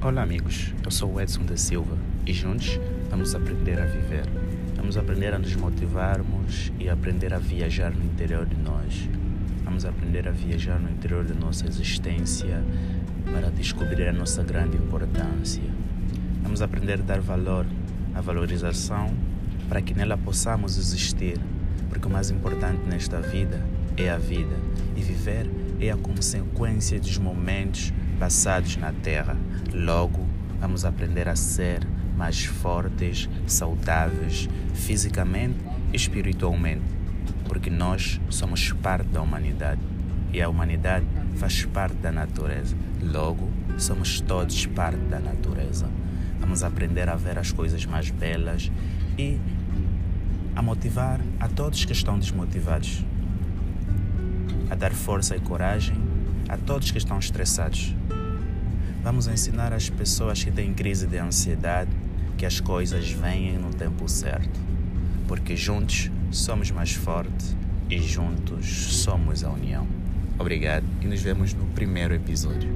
Olá, amigos. Eu sou o Edson da Silva e juntos vamos aprender a viver. Vamos aprender a nos motivarmos e aprender a viajar no interior de nós. Vamos aprender a viajar no interior da nossa existência para descobrir a nossa grande importância. Vamos aprender a dar valor à valorização para que nela possamos existir, porque o mais importante nesta vida é a vida e viver é a consequência dos momentos passados na Terra. Logo, vamos aprender a ser mais fortes, saudáveis, fisicamente e espiritualmente, porque nós somos parte da humanidade e a humanidade faz parte da natureza. Logo, somos todos parte da natureza. Vamos aprender a ver as coisas mais belas e a motivar a todos que estão desmotivados, a dar força e coragem a todos que estão estressados. Vamos ensinar as pessoas que têm crise de ansiedade que as coisas venham no tempo certo, porque juntos somos mais fortes e juntos somos a união. Obrigado e nos vemos no primeiro episódio.